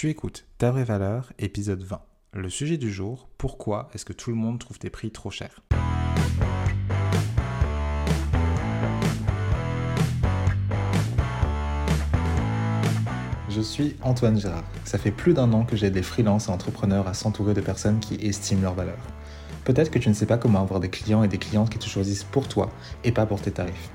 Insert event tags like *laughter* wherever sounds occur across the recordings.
Tu écoutes Ta vraie valeur, épisode 20. Le sujet du jour, pourquoi est-ce que tout le monde trouve tes prix trop chers? Je suis Antoine Gérard. Ça fait plus d'un an que j'aide des freelances et entrepreneurs à s'entourer de personnes qui estiment leur valeur. Peut-être que tu ne sais pas comment avoir des clients et des clientes qui te choisissent pour toi et pas pour tes tarifs.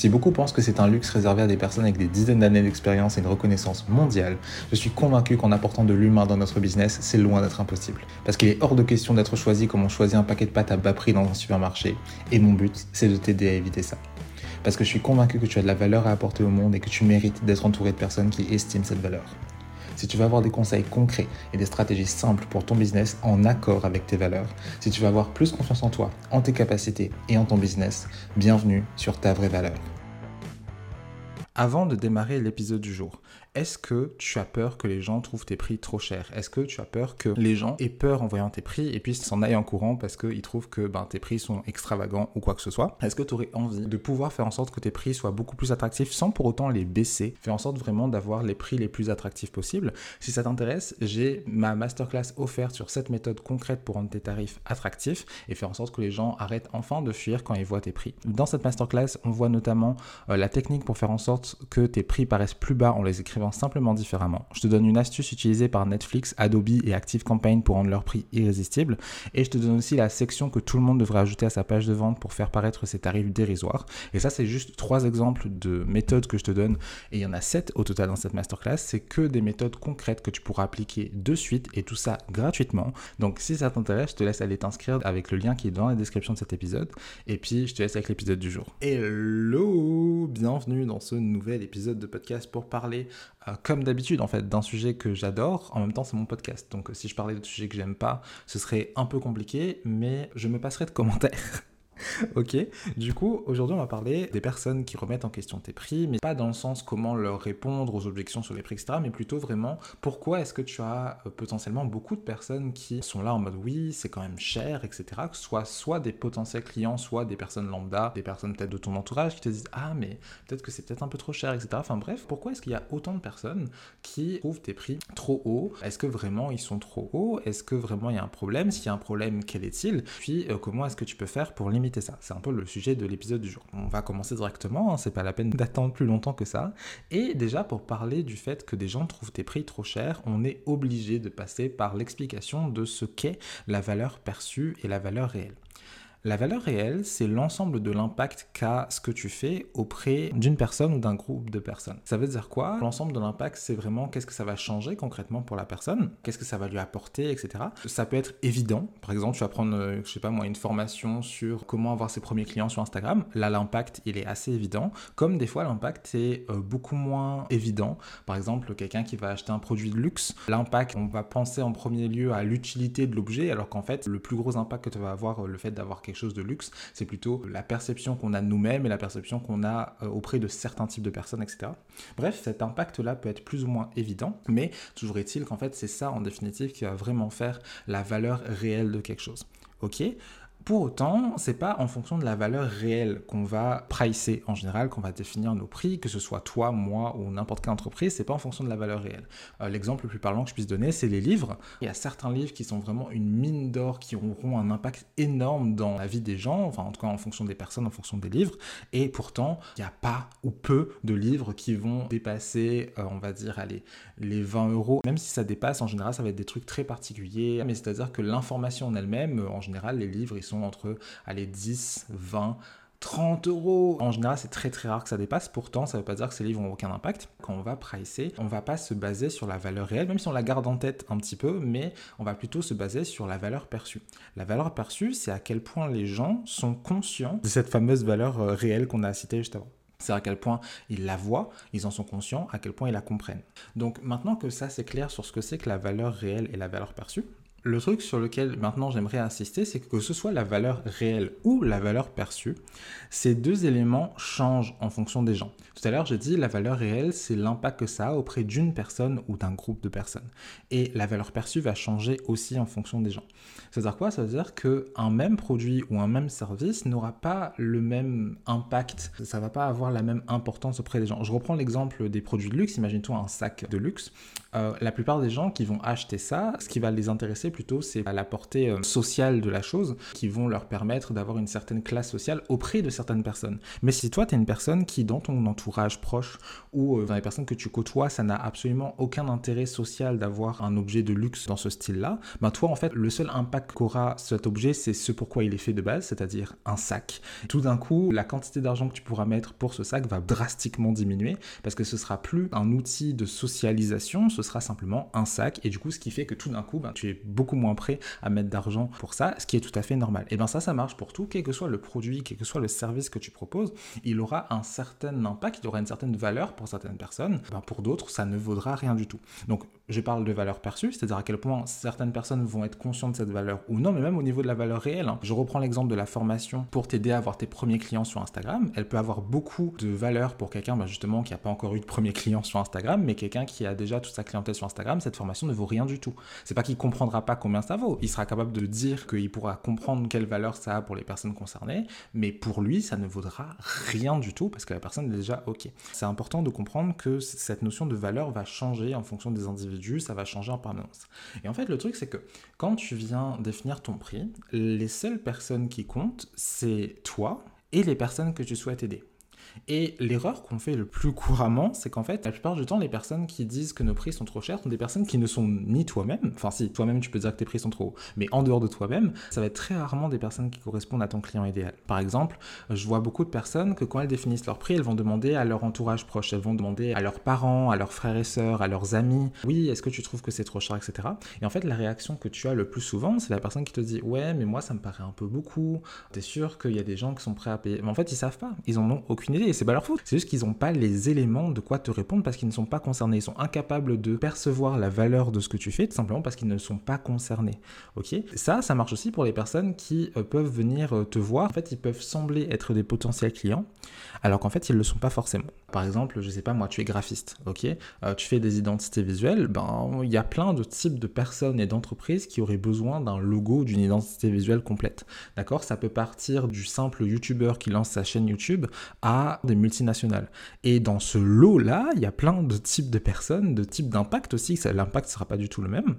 Si beaucoup pensent que c'est un luxe réservé à des personnes avec des dizaines d'années d'expérience et une reconnaissance mondiale, je suis convaincu qu'en apportant de l'humain dans notre business, c'est loin d'être impossible. Parce qu'il est hors de question d'être choisi comme on choisit un paquet de pâtes à bas prix dans un supermarché. Et mon but, c'est de t'aider à éviter ça. Parce que je suis convaincu que tu as de la valeur à apporter au monde et que tu mérites d'être entouré de personnes qui estiment cette valeur. Si tu veux avoir des conseils concrets et des stratégies simples pour ton business en accord avec tes valeurs, si tu veux avoir plus confiance en toi, en tes capacités et en ton business, bienvenue sur ta vraie valeur. Avant de démarrer l'épisode du jour, est-ce que tu as peur que les gens trouvent tes prix trop chers? Est-ce que tu as peur que les gens aient peur en voyant tes prix et puis s'en aillent en courant parce qu'ils trouvent que ben, tes prix sont extravagants ou quoi que ce soit? Est-ce que tu aurais envie de pouvoir faire en sorte que tes prix soient beaucoup plus attractifs sans pour autant les baisser? Faire en sorte vraiment d'avoir les prix les plus attractifs possibles. Si ça t'intéresse, j'ai ma masterclass offerte sur cette méthode concrète pour rendre tes tarifs attractifs et faire en sorte que les gens arrêtent enfin de fuir quand ils voient tes prix. Dans cette masterclass, on voit notamment euh, la technique pour faire en sorte que tes prix paraissent plus bas en les écrivant simplement différemment. Je te donne une astuce utilisée par Netflix, Adobe et ActiveCampaign pour rendre leur prix irrésistible. Et je te donne aussi la section que tout le monde devrait ajouter à sa page de vente pour faire paraître ses tarifs dérisoires. Et ça, c'est juste trois exemples de méthodes que je te donne. Et il y en a sept au total dans cette masterclass. C'est que des méthodes concrètes que tu pourras appliquer de suite et tout ça gratuitement. Donc si ça t'intéresse, je te laisse aller t'inscrire avec le lien qui est dans la description de cet épisode. Et puis je te laisse avec l'épisode du jour. Hello Bienvenue dans ce nouvel épisode de podcast pour parler euh, comme d'habitude en fait d'un sujet que j'adore. En même temps, c'est mon podcast. Donc si je parlais de sujets que j'aime pas, ce serait un peu compliqué, mais je me passerai de commentaires. *laughs* *laughs* ok, du coup, aujourd'hui, on va parler des personnes qui remettent en question tes prix, mais pas dans le sens comment leur répondre aux objections sur les prix, etc., mais plutôt vraiment pourquoi est-ce que tu as euh, potentiellement beaucoup de personnes qui sont là en mode oui, c'est quand même cher, etc., que ce soit soit des potentiels clients, soit des personnes lambda, des personnes peut-être de ton entourage qui te disent ah, mais peut-être que c'est peut-être un peu trop cher, etc. Enfin bref, pourquoi est-ce qu'il y a autant de personnes qui trouvent tes prix trop hauts? Est-ce que vraiment ils sont trop hauts? Est-ce que vraiment il y a un problème? S'il y a un problème, quel est-il? Puis euh, comment est-ce que tu peux faire pour limiter ça. C'est un peu le sujet de l'épisode du jour. On va commencer directement, hein, c'est pas la peine *laughs* d'attendre plus longtemps que ça. Et déjà, pour parler du fait que des gens trouvent tes prix trop chers, on est obligé de passer par l'explication de ce qu'est la valeur perçue et la valeur réelle. La valeur réelle, c'est l'ensemble de l'impact qu'a ce que tu fais auprès d'une personne ou d'un groupe de personnes. Ça veut dire quoi? L'ensemble de l'impact, c'est vraiment qu'est-ce que ça va changer concrètement pour la personne, qu'est-ce que ça va lui apporter, etc. Ça peut être évident. Par exemple, tu vas prendre, euh, je sais pas moi, une formation sur comment avoir ses premiers clients sur Instagram. Là, l'impact, il est assez évident. Comme des fois, l'impact est euh, beaucoup moins évident. Par exemple, quelqu'un qui va acheter un produit de luxe, l'impact, on va penser en premier lieu à l'utilité de l'objet, alors qu'en fait, le plus gros impact que tu vas avoir, euh, le fait d'avoir quelque chose de luxe, c'est plutôt la perception qu'on a nous-mêmes et la perception qu'on a euh, auprès de certains types de personnes, etc. Bref, cet impact-là peut être plus ou moins évident, mais toujours est-il qu'en fait c'est ça en définitive qui va vraiment faire la valeur réelle de quelque chose. Ok? Pour autant, c'est pas en fonction de la valeur réelle qu'on va pricer en général, qu'on va définir nos prix, que ce soit toi, moi ou n'importe quelle entreprise, c'est pas en fonction de la valeur réelle. Euh, l'exemple le plus parlant que je puisse donner, c'est les livres. Il y a certains livres qui sont vraiment une mine d'or, qui auront un impact énorme dans la vie des gens, enfin en tout cas en fonction des personnes, en fonction des livres, et pourtant, il n'y a pas ou peu de livres qui vont dépasser, euh, on va dire, allez, les 20 euros. Même si ça dépasse, en général, ça va être des trucs très particuliers, mais c'est-à-dire que l'information en elle-même, en général, les livres, ils sont entre allez, 10, 20, 30 euros. En général, c'est très très rare que ça dépasse. Pourtant, ça ne veut pas dire que ces livres n'ont aucun impact. Quand on va pricer, on va pas se baser sur la valeur réelle, même si on la garde en tête un petit peu, mais on va plutôt se baser sur la valeur perçue. La valeur perçue, c'est à quel point les gens sont conscients de cette fameuse valeur euh, réelle qu'on a citée juste avant. C'est à quel point ils la voient, ils en sont conscients, à quel point ils la comprennent. Donc maintenant que ça c'est clair sur ce que c'est que la valeur réelle et la valeur perçue, Le truc sur lequel maintenant j'aimerais insister, c'est que que ce soit la valeur réelle ou la valeur perçue, ces deux éléments changent en fonction des gens. Tout à l'heure, j'ai dit la valeur réelle, c'est l'impact que ça a auprès d'une personne ou d'un groupe de personnes. Et la valeur perçue va changer aussi en fonction des gens. Ça veut dire quoi? Ça veut dire qu'un même produit ou un même service n'aura pas le même impact, ça va pas avoir la même importance auprès des gens. Je reprends l'exemple des produits de luxe, imagine-toi un sac de luxe. Euh, la plupart des gens qui vont acheter ça, ce qui va les intéresser plutôt, c'est la portée euh, sociale de la chose, qui vont leur permettre d'avoir une certaine classe sociale auprès de certaines personnes. Mais si toi, tu es une personne qui, dans ton entourage proche ou euh, dans les personnes que tu côtoies, ça n'a absolument aucun intérêt social d'avoir un objet de luxe dans ce style-là, ben toi, en fait, le seul impact qu'aura cet objet, c'est ce pourquoi il est fait de base, c'est-à-dire un sac. Tout d'un coup, la quantité d'argent que tu pourras mettre pour ce sac va drastiquement diminuer parce que ce sera plus un outil de socialisation, ce sera simplement un sac. Et du coup, ce qui fait que tout d'un coup, ben, tu es beaucoup moins prêt à mettre d'argent pour ça, ce qui est tout à fait normal. Et bien ça, ça marche pour tout, quel que soit le produit, quel que soit le service que tu proposes, il aura un certain impact, il aura une certaine valeur pour certaines personnes. Ben, pour d'autres, ça ne vaudra rien du tout. Donc, je parle de valeur perçue, c'est-à-dire à quel point certaines personnes vont être conscientes de cette valeur ou non, mais même au niveau de la valeur réelle. Hein. Je reprends l'exemple de la formation pour t'aider à avoir tes premiers clients sur Instagram. Elle peut avoir beaucoup de valeur pour quelqu'un, ben, justement, qui n'a pas encore eu de premier client sur Instagram, mais quelqu'un qui a déjà toute sa clientèle sur Instagram, cette formation ne vaut rien du tout. C'est pas qu'il comprendra pas combien ça vaut. Il sera capable de dire qu'il pourra comprendre quelle valeur ça a pour les personnes concernées, mais pour lui, ça ne vaudra rien du tout parce que la personne est déjà OK. C'est important de comprendre que cette notion de valeur va changer en fonction des individus, ça va changer en permanence. Et en fait, le truc, c'est que quand tu viens définir ton prix, les seules personnes qui comptent, c'est toi et les personnes que tu souhaites aider. Et l'erreur qu'on fait le plus couramment, c'est qu'en fait, la plupart du temps, les personnes qui disent que nos prix sont trop chers sont des personnes qui ne sont ni toi-même, enfin si, toi-même tu peux dire que tes prix sont trop hauts, mais en dehors de toi-même, ça va être très rarement des personnes qui correspondent à ton client idéal. Par exemple, je vois beaucoup de personnes que quand elles définissent leur prix, elles vont demander à leur entourage proche, elles vont demander à leurs parents, à leurs frères et sœurs, à leurs amis, oui, est-ce que tu trouves que c'est trop cher, etc. Et en fait, la réaction que tu as le plus souvent, c'est la personne qui te dit, ouais, mais moi ça me paraît un peu beaucoup, t'es sûr qu'il y a des gens qui sont prêts à payer? Mais en fait, ils savent pas, ils en ont aucune idée, c'est pas leur faute. C'est juste qu'ils n'ont pas les éléments de quoi te répondre parce qu'ils ne sont pas concernés. Ils sont incapables de percevoir la valeur de ce que tu fais, tout simplement parce qu'ils ne sont pas concernés. Ok? Ça, ça marche aussi pour les personnes qui euh, peuvent venir euh, te voir. En fait, ils peuvent sembler être des potentiels clients, alors qu'en fait, ils ne le sont pas forcément. Par exemple, je sais pas, moi, tu es graphiste, ok? Euh, Tu fais des identités visuelles, ben, il y a plein de types de personnes et d'entreprises qui auraient besoin d'un logo, d'une identité visuelle complète. D'accord? Ça peut partir du simple YouTuber qui lance sa chaîne YouTube à des multinationales. Et dans ce lot-là, il y a plein de types de personnes, de types d'impact aussi. L'impact ne sera pas du tout le même.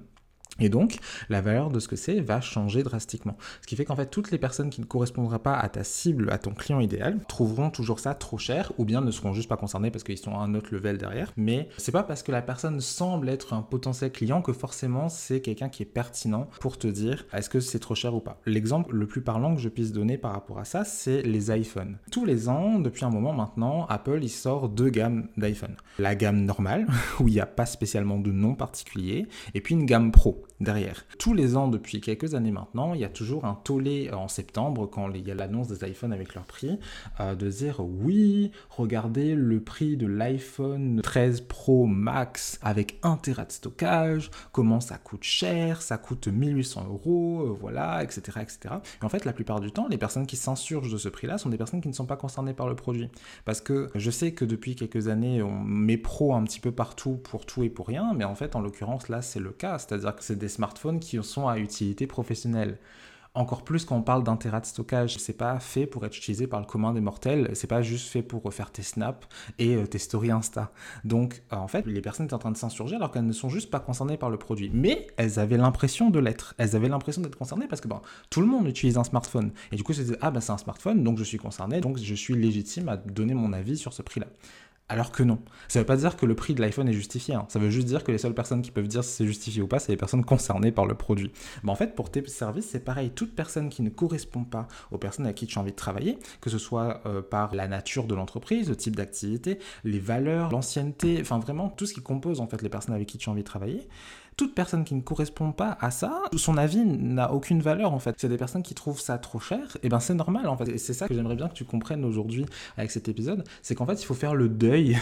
Et donc, la valeur de ce que c'est va changer drastiquement. Ce qui fait qu'en fait, toutes les personnes qui ne correspondraient pas à ta cible, à ton client idéal, trouveront toujours ça trop cher ou bien ne seront juste pas concernés parce qu'ils sont à un autre level derrière. Mais c'est pas parce que la personne semble être un potentiel client que forcément c'est quelqu'un qui est pertinent pour te dire est-ce que c'est trop cher ou pas. L'exemple le plus parlant que je puisse donner par rapport à ça, c'est les iPhones. Tous les ans, depuis un moment maintenant, Apple il sort deux gammes d'iPhone. La gamme normale, *laughs* où il n'y a pas spécialement de nom particulier, et puis une gamme pro derrière. Tous les ans, depuis quelques années maintenant, il y a toujours un tollé en septembre, quand il y a l'annonce des iPhones avec leur prix, euh, de dire oui, regardez le prix de l'iPhone 13 Pro Max avec 1 Tera de stockage, comment ça coûte cher, ça coûte 1800 euros, euh, voilà, etc., etc. Et en fait, la plupart du temps, les personnes qui s'insurgent de ce prix-là sont des personnes qui ne sont pas concernées par le produit. Parce que je sais que depuis quelques années, on met pro un petit peu partout pour tout et pour rien, mais en fait, en l'occurrence, là, c'est le cas. C'est-à-dire que des smartphones qui sont à utilité professionnelle. Encore plus quand on parle d'un de stockage, c'est pas fait pour être utilisé par le commun des mortels, c'est pas juste fait pour refaire tes snaps et euh, tes stories Insta. Donc euh, en fait, les personnes étaient en train de s'insurger alors qu'elles ne sont juste pas concernées par le produit. Mais elles avaient l'impression de l'être. Elles avaient l'impression d'être concernées parce que bon, tout le monde utilise un smartphone. Et du coup, ah bah c'est un smartphone, donc je suis concerné, donc je suis légitime à donner mon avis sur ce prix-là. Alors que non. Ça ne veut pas dire que le prix de l'iPhone est justifié. Hein. Ça veut juste dire que les seules personnes qui peuvent dire si c'est justifié ou pas, c'est les personnes concernées par le produit. Mais en fait, pour tes services, c'est pareil. Toute personne qui ne correspond pas aux personnes avec qui tu as envie de travailler, que ce soit euh, par la nature de l'entreprise, le type d'activité, les valeurs, l'ancienneté, enfin vraiment tout ce qui compose en fait les personnes avec qui tu as envie de travailler, toute personne qui ne correspond pas à ça, son avis n'a aucune valeur en fait. C'est des personnes qui trouvent ça trop cher, et ben c'est normal en fait. Et c'est ça que j'aimerais bien que tu comprennes aujourd'hui avec cet épisode, c'est qu'en fait il faut faire le deuil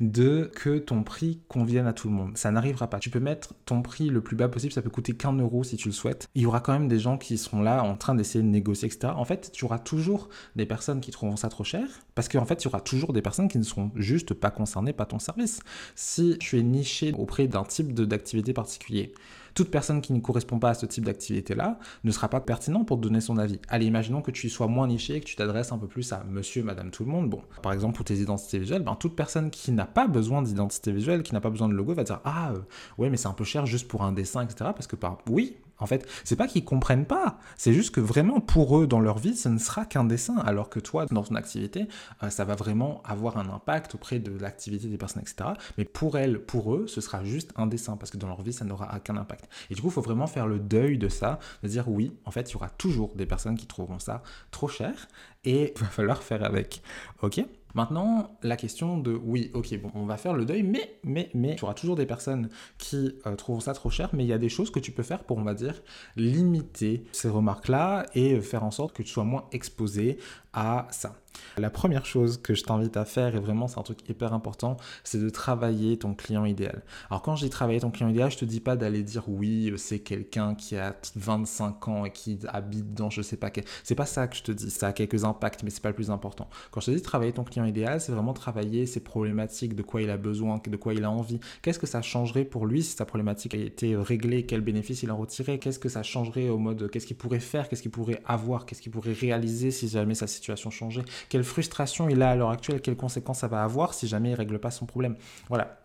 de que ton prix convienne à tout le monde. Ça n'arrivera pas. Tu peux mettre ton prix le plus bas possible, ça peut coûter qu'un euro si tu le souhaites. Il y aura quand même des gens qui seront là en train d'essayer de négocier, etc. En fait, tu auras toujours des personnes qui trouveront ça trop cher, parce qu'en fait, il y aura toujours des personnes qui ne seront juste pas concernées par ton service. Si tu es niché auprès d'un type d'activité particulier, toute personne qui ne correspond pas à ce type d'activité-là ne sera pas pertinent pour te donner son avis. Allez, imaginons que tu sois moins niché, que tu t'adresses un peu plus à monsieur, madame, tout le monde. Bon, par exemple, pour tes identités visuelles, ben, toute personne qui n'a pas besoin d'identité visuelle, qui n'a pas besoin de logo, va dire Ah, euh, ouais, mais c'est un peu cher juste pour un dessin, etc. Parce que, par... oui, en fait, c'est pas qu'ils comprennent pas, c'est juste que vraiment pour eux dans leur vie, ce ne sera qu'un dessin, alors que toi, dans ton activité, euh, ça va vraiment avoir un impact auprès de l'activité des personnes, etc. Mais pour elles, pour eux, ce sera juste un dessin, parce que dans leur vie, ça n'aura aucun impact. Et du coup, il faut vraiment faire le deuil de ça, de dire oui, en fait, il y aura toujours des personnes qui trouveront ça trop cher, et *laughs* il va falloir faire avec. Ok? Maintenant, la question de oui, ok, bon, on va faire le deuil, mais, mais, mais, tu auras toujours des personnes qui euh, trouveront ça trop cher, mais il y a des choses que tu peux faire pour, on va dire, limiter ces remarques-là et faire en sorte que tu sois moins exposé à ça. La première chose que je t'invite à faire, et vraiment c'est un truc hyper important, c'est de travailler ton client idéal. Alors quand je dis travailler ton client idéal, je te dis pas d'aller dire oui, c'est quelqu'un qui a 25 ans et qui habite dans je sais pas quel. C'est pas ça que je te dis. Ça a quelques impacts, mais c'est pas le plus important. Quand je te dis travailler ton client idéal, c'est vraiment travailler ses problématiques, de quoi il a besoin, de quoi il a envie. Qu'est-ce que ça changerait pour lui si sa problématique a été réglée, quel bénéfice il en retirait, qu'est-ce que ça changerait au mode, qu'est-ce qu'il pourrait faire, qu'est-ce qu'il pourrait avoir, qu'est-ce qu'il pourrait réaliser si jamais sa situation changeait, quelle frustration il a à l'heure actuelle, quelles conséquences ça va avoir si jamais il règle pas son problème. Voilà,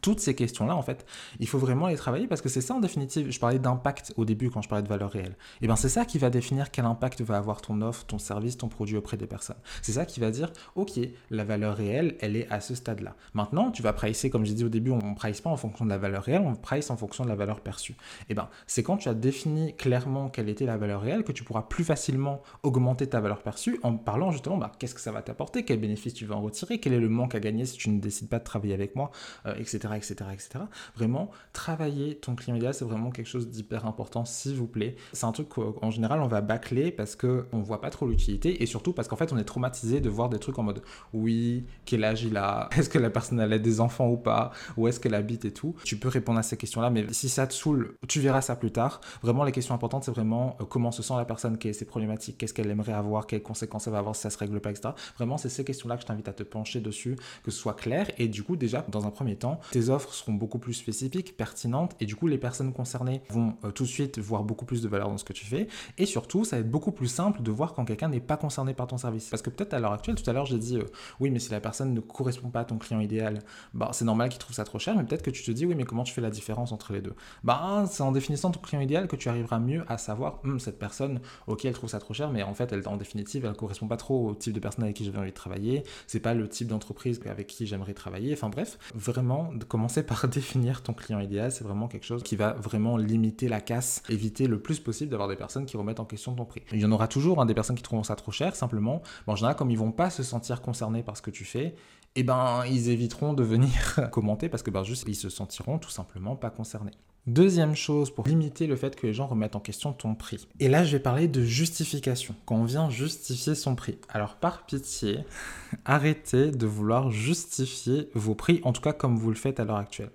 toutes ces questions-là, en fait, il faut vraiment les travailler parce que c'est ça en définitive. Je parlais d'impact au début quand je parlais de valeur réelle. Et eh bien c'est ça qui va définir quel impact va avoir ton offre, ton service, ton produit auprès des personnes. C'est ça qui va dire, ok, la valeur réelle, elle est à ce stade-là. Maintenant, tu vas pricer, comme j'ai dit au début, on ne price pas en fonction de la valeur réelle, on price en fonction de la valeur perçue. Et eh bien c'est quand tu as défini clairement quelle était la valeur réelle que tu pourras plus facilement augmenter ta valeur perçue en parlant justement, bah, qu'est-ce que ça va t'apporter, quel bénéfice tu vas en retirer, quel est le manque à gagner si tu ne décides pas de travailler avec moi, euh, etc etc., etc., Vraiment, travailler ton client idéal, c'est vraiment quelque chose d'hyper important, s'il vous plaît. C'est un truc qu'en général, on va bâcler parce qu'on ne voit pas trop l'utilité et surtout parce qu'en fait, on est traumatisé de voir des trucs en mode oui, quel âge il a, *laughs* est-ce que la personne a des enfants ou pas, où est-ce qu'elle habite et tout? Tu peux répondre à ces questions-là, mais si ça te saoule, tu verras ça plus tard. Vraiment, les questions importantes, c'est vraiment euh, comment se sent la personne, quelles sont ses problématiques, qu'est-ce qu'elle aimerait avoir, quelles conséquences ça va avoir si ça se règle pas, etc. Vraiment, c'est ces questions-là que je t'invite à te pencher dessus, que ce soit clair et du coup, déjà, dans un premier temps, tes offres seront beaucoup plus spécifiques, pertinentes, et du coup les personnes concernées vont euh, tout de suite voir beaucoup plus de valeur dans ce que tu fais, et surtout ça va être beaucoup plus simple de voir quand quelqu'un n'est pas concerné par ton service. Parce que peut-être à l'heure actuelle, tout à l'heure j'ai dit, euh, oui mais si la personne ne correspond pas à ton client idéal, bah, c'est normal qu'il trouve ça trop cher, mais peut-être que tu te dis, oui mais comment tu fais la différence entre les deux? Bah c'est en définissant ton client idéal que tu arriveras mieux à savoir, hum, cette personne, ok elle trouve ça trop cher, mais en fait elle, en définitive elle correspond pas trop au type de personne avec qui j'avais envie de travailler, c'est pas le type d'entreprise avec qui j'aimerais travailler, enfin bref, vraiment de commencer par *laughs* définir ton client idéal, c'est vraiment quelque chose qui va vraiment limiter la casse, éviter le plus possible d'avoir des personnes qui remettent en question ton prix. Il y en aura toujours hein, des personnes qui trouveront ça trop cher, simplement, en général, comme ils vont pas se sentir concernés par ce que tu fais, eh ben, ils éviteront de venir *laughs* commenter parce que ben, juste, ils se sentiront tout simplement pas concernés. Deuxième chose pour limiter le fait que les gens remettent en question ton prix. Et là, je vais parler de justification, quand on vient justifier son prix. Alors, par pitié, *laughs* arrêtez de vouloir justifier vos prix, en tout cas comme vous le faites à l'heure actuelle.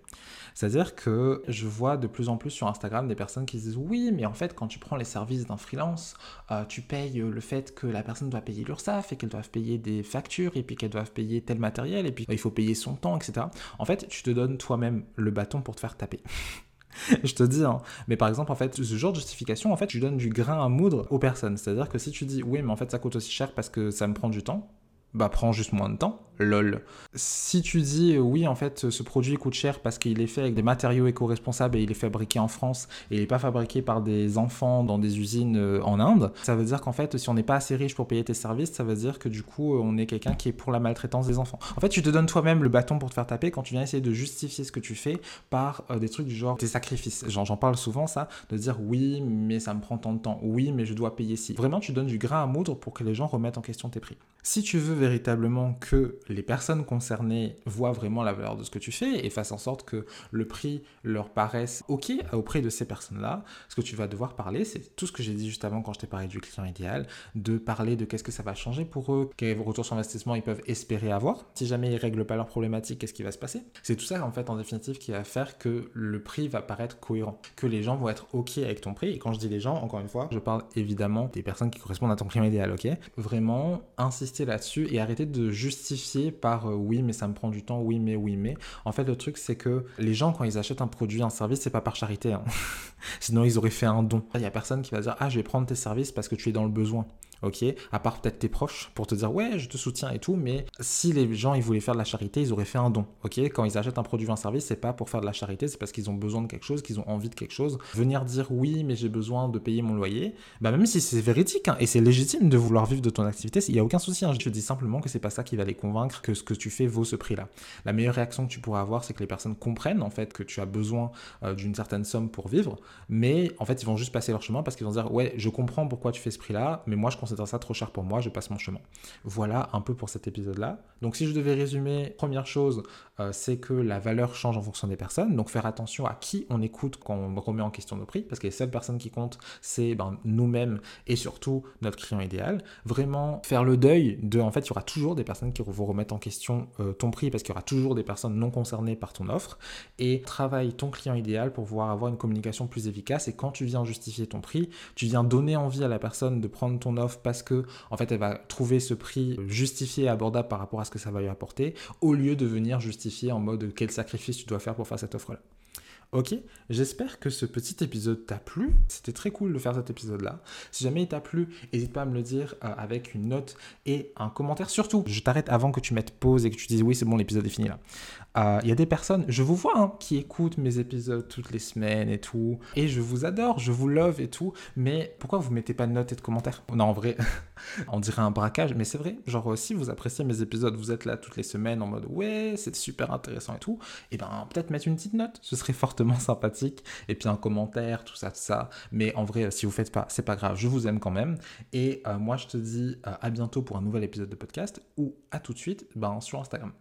C'est-à-dire que je vois de plus en plus sur Instagram des personnes qui disent oui, mais en fait, quand tu prends les services d'un freelance, euh, tu payes le fait que la personne doit payer l'URSSAF et qu'elle doit payer des factures et puis qu'elle doit payer tel matériel et puis il faut payer son temps, etc. En fait, tu te donnes toi-même le bâton pour te faire taper. *laughs* *laughs* je te dis, hein. mais par exemple, en fait, ce genre de justification, en fait, tu donnes du grain à moudre aux personnes. C'est-à-dire que si tu dis, oui, mais en fait, ça coûte aussi cher parce que ça me prend du temps, bah prends juste moins de temps, lol. Si tu dis oui en fait ce produit coûte cher parce qu'il est fait avec des matériaux éco-responsables et il est fabriqué en France et il n'est pas fabriqué par des enfants dans des usines euh, en Inde, ça veut dire qu'en fait si on n'est pas assez riche pour payer tes services, ça veut dire que du coup on est quelqu'un qui est pour la maltraitance des enfants. En fait tu te donnes toi-même le bâton pour te faire taper quand tu viens essayer de justifier ce que tu fais par euh, des trucs du genre des sacrifices. J'en parle souvent ça, de dire oui mais ça me prend tant de temps, oui mais je dois payer si. Vraiment tu donnes du grain à moudre pour que les gens remettent en question tes prix. Si tu veux véritablement que les personnes concernées voient vraiment la valeur de ce que tu fais et fassent en sorte que le prix leur paraisse OK auprès de ces personnes-là. Ce que tu vas devoir parler, c'est tout ce que j'ai dit juste avant quand je t'ai parlé du client idéal, de parler de qu'est-ce que ça va changer pour eux, quel retour sur investissement ils peuvent espérer avoir. Si jamais ils règlent pas leurs problématiques, qu'est-ce qui va se passer? C'est tout ça en fait en définitive qui va faire que le prix va paraître cohérent, que les gens vont être OK avec ton prix. Et quand je dis les gens, encore une fois, je parle évidemment des personnes qui correspondent à ton client idéal, OK? Vraiment insister là-dessus et arrêter de justifier par euh, oui mais ça me prend du temps, oui mais oui mais. En fait le truc c'est que les gens quand ils achètent un produit, un service, c'est pas par charité. Hein. *laughs* Sinon ils auraient fait un don. Il y a personne qui va dire ah je vais prendre tes services parce que tu es dans le besoin ok À part peut-être tes proches pour te dire ouais, je te soutiens et tout, mais si les gens ils voulaient faire de la charité, ils auraient fait un don, ok Quand ils achètent un produit ou un service, c'est pas pour faire de la charité, c'est parce qu'ils ont besoin de quelque chose, qu'ils ont envie de quelque chose. Venir dire oui, mais j'ai besoin de payer mon loyer, bah même si c'est véridique hein, et c'est légitime de vouloir vivre de ton activité, il y a aucun souci. Hein. Je te dis simplement que c'est pas ça qui va les convaincre que ce que tu fais vaut ce prix-là. La meilleure réaction que tu pourras avoir, c'est que les personnes comprennent en fait que tu as besoin euh, d'une certaine somme pour vivre, mais en fait ils vont juste passer leur chemin parce qu'ils vont dire ouais, je comprends pourquoi tu fais ce prix-là, mais moi je considère ça trop cher pour moi je passe mon chemin. Voilà un peu pour cet épisode-là. Donc si je devais résumer, première chose, euh, c'est que la valeur change en fonction des personnes. Donc faire attention à qui on écoute quand on remet en question nos prix, parce que les seules personnes qui comptent, c'est ben, nous-mêmes et surtout notre client idéal. Vraiment faire le deuil de, en fait, il y aura toujours des personnes qui vont remettre en question euh, ton prix, parce qu'il y aura toujours des personnes non concernées par ton offre. Et travaille ton client idéal pour pouvoir avoir une communication plus efficace. Et quand tu viens justifier ton prix, tu viens donner envie à la personne de prendre ton offre parce que, en fait, elle va trouver ce prix justifié et abordable par rapport à ce que ça va lui apporter, au lieu de venir justifier en mode quel sacrifice tu dois faire pour faire cette offre-là. Ok, j'espère que ce petit épisode t'a plu. C'était très cool de faire cet épisode-là. Si jamais il t'a plu, n'hésite pas à me le dire euh, avec une note et un commentaire. Surtout, je t'arrête avant que tu mettes pause et que tu dises oui, c'est bon, l'épisode est fini là. Euh, il y a des personnes, je vous vois, hein, qui écoutent mes épisodes toutes les semaines et tout. Et je vous adore, je vous love et tout. Mais pourquoi vous mettez pas de notes et de commentaires? Non, en vrai, *laughs* on dirait un braquage. Mais c'est vrai, genre euh, si vous appréciez mes épisodes, vous êtes là toutes les semaines en mode ouais, c'est super intéressant et tout. Et eh ben peut-être mettre une petite note, ce serait sympathique. Et puis un commentaire, tout ça, tout ça. Mais en vrai, si vous faites pas, c'est pas grave, je vous aime quand même. Et euh, moi, je te dis à bientôt pour un nouvel épisode de podcast ou à tout de suite ben, sur Instagram.